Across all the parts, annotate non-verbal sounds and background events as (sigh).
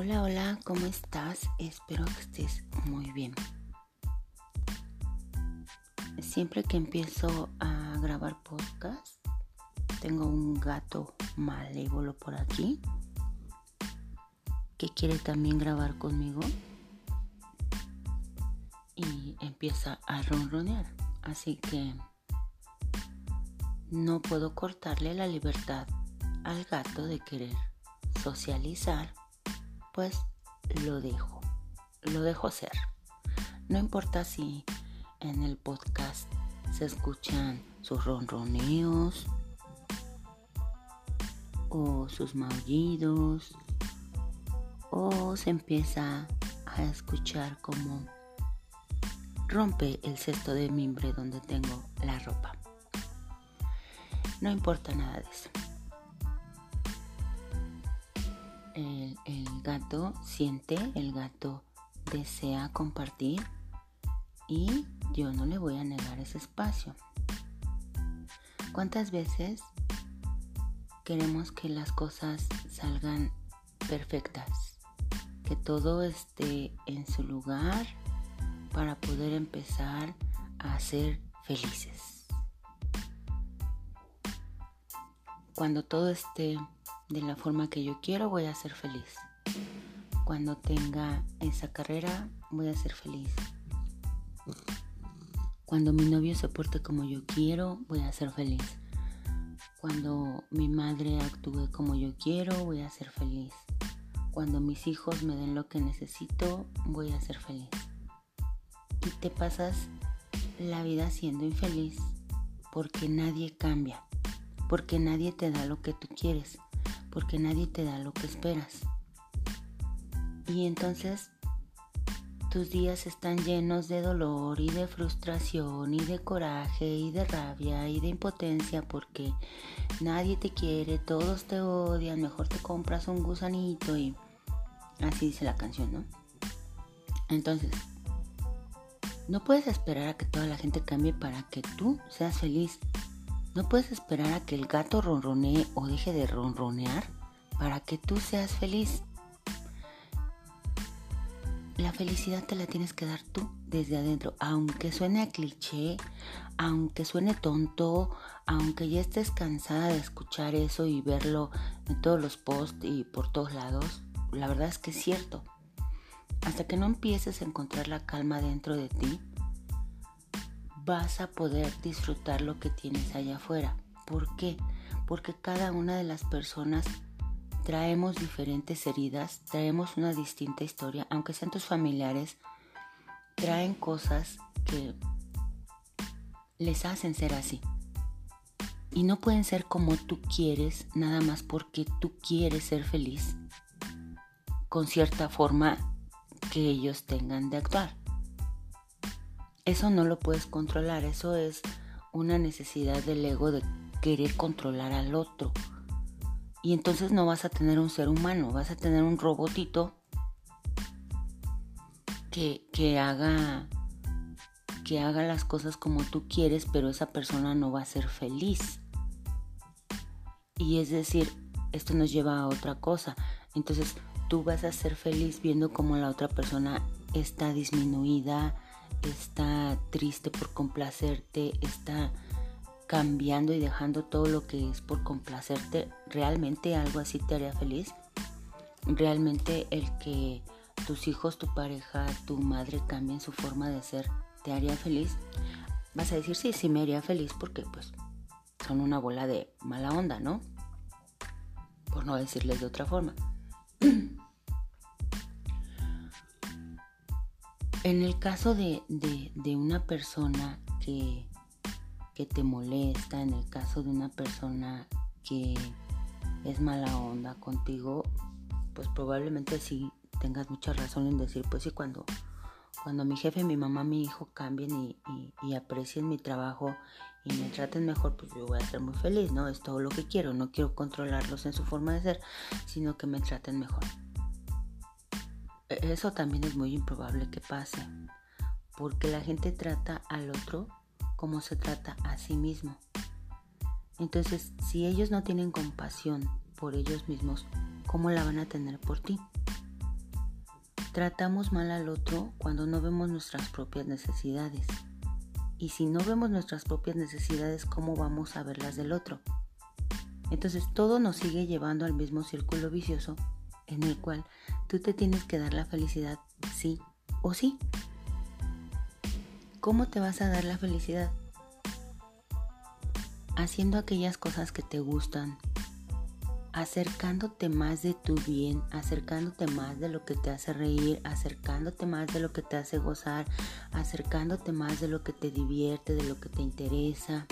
Hola, hola, ¿cómo estás? Espero que estés muy bien. Siempre que empiezo a grabar podcast, tengo un gato malévolo por aquí que quiere también grabar conmigo y empieza a ronronear. Así que no puedo cortarle la libertad al gato de querer socializar pues lo dejo, lo dejo ser. No importa si en el podcast se escuchan sus ronroneos o sus maullidos o se empieza a escuchar como rompe el cesto de mimbre donde tengo la ropa. No importa nada de eso. El, gato siente, el gato desea compartir y yo no le voy a negar ese espacio. ¿Cuántas veces queremos que las cosas salgan perfectas? Que todo esté en su lugar para poder empezar a ser felices. Cuando todo esté de la forma que yo quiero, voy a ser feliz. Cuando tenga esa carrera, voy a ser feliz. Cuando mi novio se porte como yo quiero, voy a ser feliz. Cuando mi madre actúe como yo quiero, voy a ser feliz. Cuando mis hijos me den lo que necesito, voy a ser feliz. Y te pasas la vida siendo infeliz porque nadie cambia, porque nadie te da lo que tú quieres porque nadie te da lo que esperas. Y entonces tus días están llenos de dolor y de frustración y de coraje y de rabia y de impotencia porque nadie te quiere, todos te odian, mejor te compras un gusanito y así dice la canción, ¿no? Entonces, no puedes esperar a que toda la gente cambie para que tú seas feliz. No puedes esperar a que el gato ronronee o deje de ronronear para que tú seas feliz. La felicidad te la tienes que dar tú desde adentro, aunque suene a cliché, aunque suene tonto, aunque ya estés cansada de escuchar eso y verlo en todos los posts y por todos lados, la verdad es que es cierto. Hasta que no empieces a encontrar la calma dentro de ti, vas a poder disfrutar lo que tienes allá afuera. ¿Por qué? Porque cada una de las personas traemos diferentes heridas, traemos una distinta historia, aunque sean tus familiares, traen cosas que les hacen ser así. Y no pueden ser como tú quieres, nada más porque tú quieres ser feliz con cierta forma que ellos tengan de actuar. Eso no lo puedes controlar, eso es una necesidad del ego de querer controlar al otro. Y entonces no vas a tener un ser humano, vas a tener un robotito que, que haga que haga las cosas como tú quieres, pero esa persona no va a ser feliz. Y es decir, esto nos lleva a otra cosa. Entonces, tú vas a ser feliz viendo cómo la otra persona está disminuida, está triste por complacerte, está cambiando y dejando todo lo que es por complacerte, ¿realmente algo así te haría feliz? ¿Realmente el que tus hijos, tu pareja, tu madre cambien su forma de ser, te haría feliz? Vas a decir, sí, sí me haría feliz porque pues son una bola de mala onda, ¿no? Por no decirles de otra forma. (clears throat) En el caso de, una persona que, que te molesta, en el caso de una persona que es mala onda contigo, pues probablemente sí tengas mucha razón en decir, pues sí, cuando, cuando mi jefe, mi mamá, mi hijo cambien y, aprecien mi trabajo y me traten mejor, pues yo voy a ser muy feliz, ¿no? Es todo lo que quiero, no quiero controlarlos en su forma de ser, sino que me traten mejor. E-, eso también es muy improbable que pase, porque la gente trata al otro como se trata a sí mismo. Entonces, si ellos no tienen compasión por ellos mismos, ¿cómo la van a tener por ti? tratamos mal al otro cuando no vemos nuestras propias necesidades. Y si no vemos nuestras propias necesidades, ¿cómo vamos a ver las del otro? Entonces todo nos sigue llevando al mismo círculo vicioso en el cual tú te tienes que dar la felicidad sí o sí. ¿Cómo te vas a dar la felicidad? Haciendo aquellas cosas que te gustan, acercándote más de tu bien, acercándote más de lo que te hace reír, acercándote más de lo que te hace gozar, acercándote más de lo que te divierte, de lo que te interesa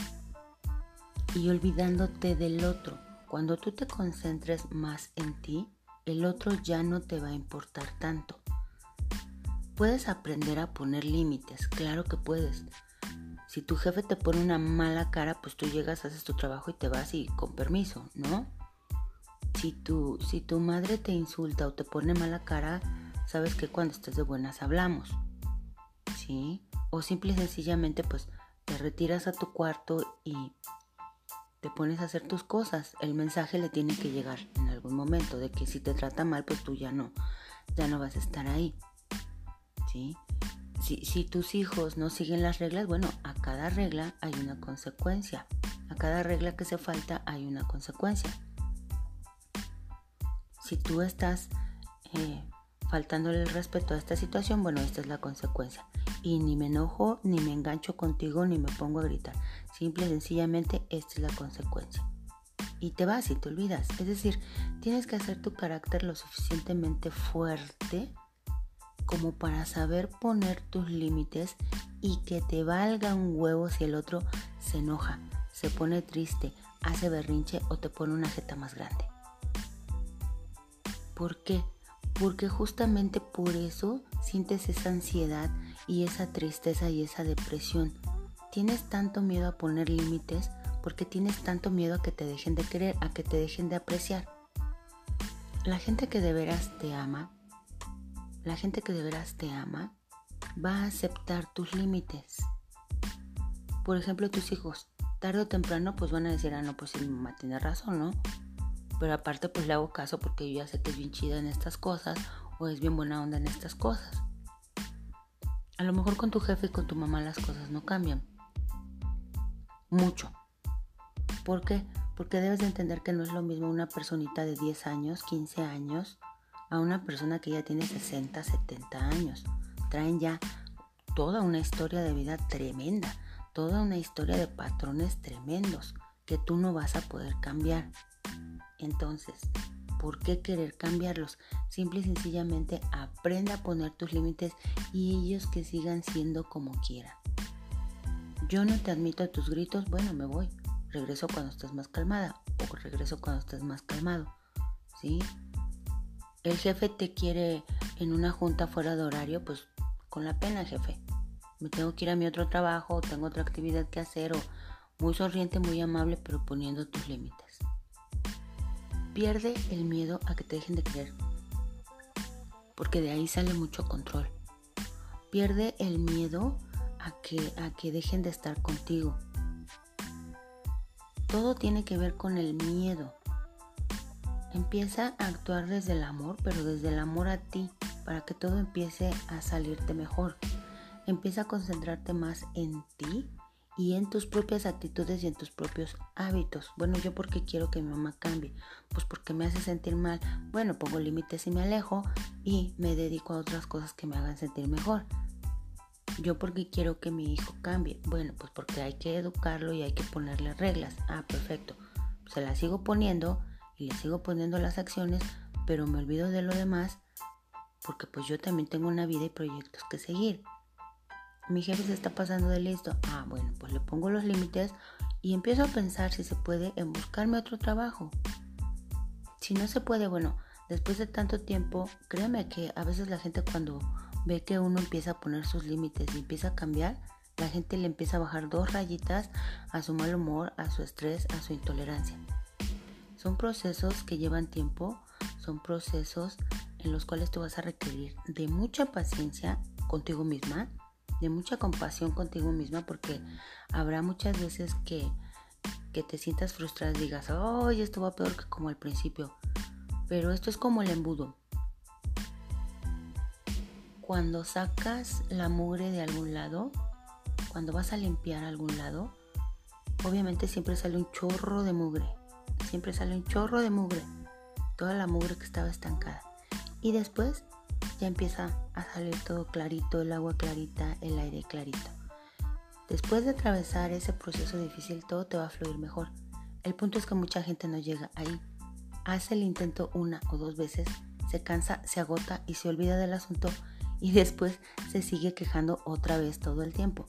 y olvidándote del otro. Cuando tú te concentres más en ti, el otro ya no te va a importar tanto. Puedes aprender a poner límites, claro que puedes. Si tu jefe te pone una mala cara, pues tú llegas, haces tu trabajo y te vas y con permiso, ¿no? Si tu, si tu madre te insulta o te pone mala cara, sabes que cuando estés de buenas hablamos, ¿sí? O simple y sencillamente pues te retiras a tu cuarto y te pones a hacer tus cosas. El mensaje le tiene que llegar en algún momento de que si te trata mal, pues tú ya no, ya no vas a estar ahí. ¿Sí? Si, tus hijos no siguen las reglas, bueno, a cada regla hay una consecuencia. A cada regla que se falta hay una consecuencia. Si tú estás eh, faltándole el respeto a esta situación, bueno, esta es la consecuencia. Y ni me enojo, ni me engancho contigo, ni me pongo a gritar. Simple y sencillamente esta es la consecuencia. Y te vas y te olvidas. Es decir, tienes que hacer tu carácter lo suficientemente fuerte como para saber poner tus límites y que te valga un huevo si el otro se enoja, se pone triste, hace berrinche o te pone una jeta más grande. ¿Por qué? Porque justamente por eso sientes esa ansiedad y esa tristeza y esa depresión. Tienes tanto miedo a poner límites porque tienes tanto miedo a que te dejen de querer, a que te dejen de apreciar. La gente que de veras te ama, la gente que de veras te ama, va a aceptar tus límites. Por ejemplo, tus hijos, tarde o temprano, pues van a decir, ah, no, pues mi mamá tiene razón, ¿no? Pero aparte pues le hago caso porque yo ya sé que es bien chida en estas cosas o es bien buena onda en estas cosas. A lo mejor con tu jefe y con tu mamá las cosas no cambian. Mucho. ¿Por qué? Porque debes de entender que no es lo mismo una personita de 10 años, 15 años, a una persona que ya tiene 60, 70 años. Traen ya toda una historia de vida tremenda, toda una historia de patrones tremendos que tú no vas a poder cambiar. Entonces, ¿por qué querer cambiarlos? Simple y sencillamente aprende a poner tus límites y ellos que sigan siendo como quieran. Yo no te admito tus gritos, bueno, me voy. Regreso cuando estés más calmada o regreso cuando estés más calmado. ¿Sí? El jefe te quiere en una junta fuera de horario, pues con la pena, jefe. Me tengo que ir a mi otro trabajo, o tengo otra actividad que hacer, o muy sonriente, muy amable, pero poniendo tus límites. Pierde el miedo a que te dejen de creer, porque de ahí sale mucho control. Pierde el miedo a que, a que dejen de estar contigo. Todo tiene que ver con el miedo. Empieza a actuar desde el amor, pero desde el amor a ti, para que todo empiece a salirte mejor. Empieza a concentrarte más en ti y en tus propias actitudes y en tus propios hábitos. Bueno, yo porque quiero que mi mamá cambie, pues porque me hace sentir mal. Bueno, pongo límites y me alejo y me dedico a otras cosas que me hagan sentir mejor. Yo porque quiero que mi hijo cambie. Bueno, pues porque hay que educarlo y hay que ponerle reglas. Ah, perfecto. Se las sigo poniendo y le sigo poniendo las acciones, pero me olvido de lo demás porque pues yo también tengo una vida y proyectos que seguir mi jefe se está pasando de listo. Ah, bueno, pues le pongo los límites y empiezo a pensar si se puede en buscarme otro trabajo. Si no se puede, bueno, después de tanto tiempo, créeme que a veces la gente cuando ve que uno empieza a poner sus límites y empieza a cambiar, la gente le empieza a bajar dos rayitas a su mal humor, a su estrés, a su intolerancia. Son procesos que llevan tiempo, son procesos en los cuales tú vas a requerir de mucha paciencia contigo misma, de mucha compasión contigo misma porque habrá muchas veces que, que te sientas frustrada y digas, oh, esto va peor que como al principio. Pero esto es como el embudo. cuando sacas la mugre de algún lado, cuando vas a limpiar algún lado, obviamente siempre sale un chorro de mugre. Siempre sale un chorro de mugre. Toda la mugre que estaba estancada. Y después ya empieza a salir todo clarito, el agua clarita, el aire clarito. Después de atravesar ese proceso difícil, todo te va a fluir mejor. El punto es que mucha gente no llega ahí. Hace el intento una o dos veces, se cansa, se agota y se olvida del asunto y después se sigue quejando otra vez todo el tiempo.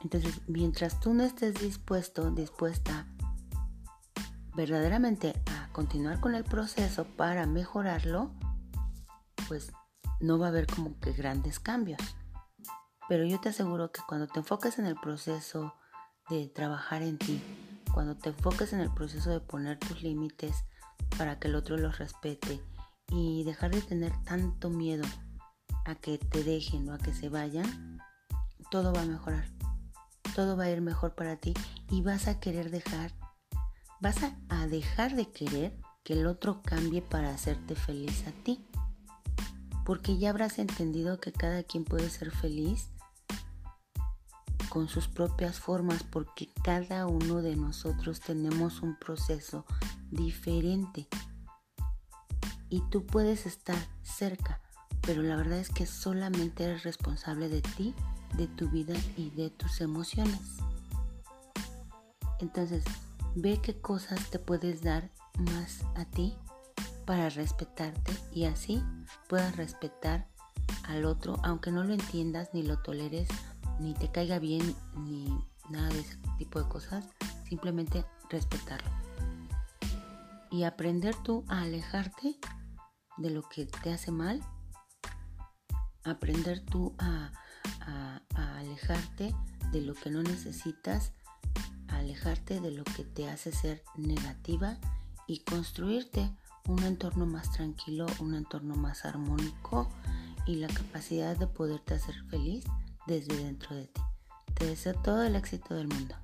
Entonces, mientras tú no estés dispuesto, dispuesta verdaderamente a continuar con el proceso para mejorarlo, pues no va a haber como que grandes cambios. Pero yo te aseguro que cuando te enfoques en el proceso de trabajar en ti, cuando te enfoques en el proceso de poner tus límites para que el otro los respete y dejar de tener tanto miedo a que te dejen o a que se vayan, todo va a mejorar. Todo va a ir mejor para ti y vas a querer dejar, vas a, dejar de querer que el otro cambie para hacerte feliz a ti. Porque ya habrás entendido que cada quien puede ser feliz con sus propias formas porque cada uno de nosotros tenemos un proceso diferente. Y tú puedes estar cerca, pero la verdad es que solamente eres responsable de ti, de tu vida y de tus emociones. Entonces, ve qué cosas te puedes dar más a ti para respetarte y así puedas respetar al otro, aunque no lo entiendas ni lo toleres, ni te caiga bien, ni nada de ese tipo de cosas, simplemente respetarlo. Y aprender tú a alejarte de lo que te hace mal aprender tú a, alejarte de lo que no necesitas, alejarte de lo que te hace ser negativa y construirte un entorno más tranquilo, un entorno más armónico y la capacidad de poderte hacer feliz desde dentro de ti. Te deseo todo el éxito del mundo.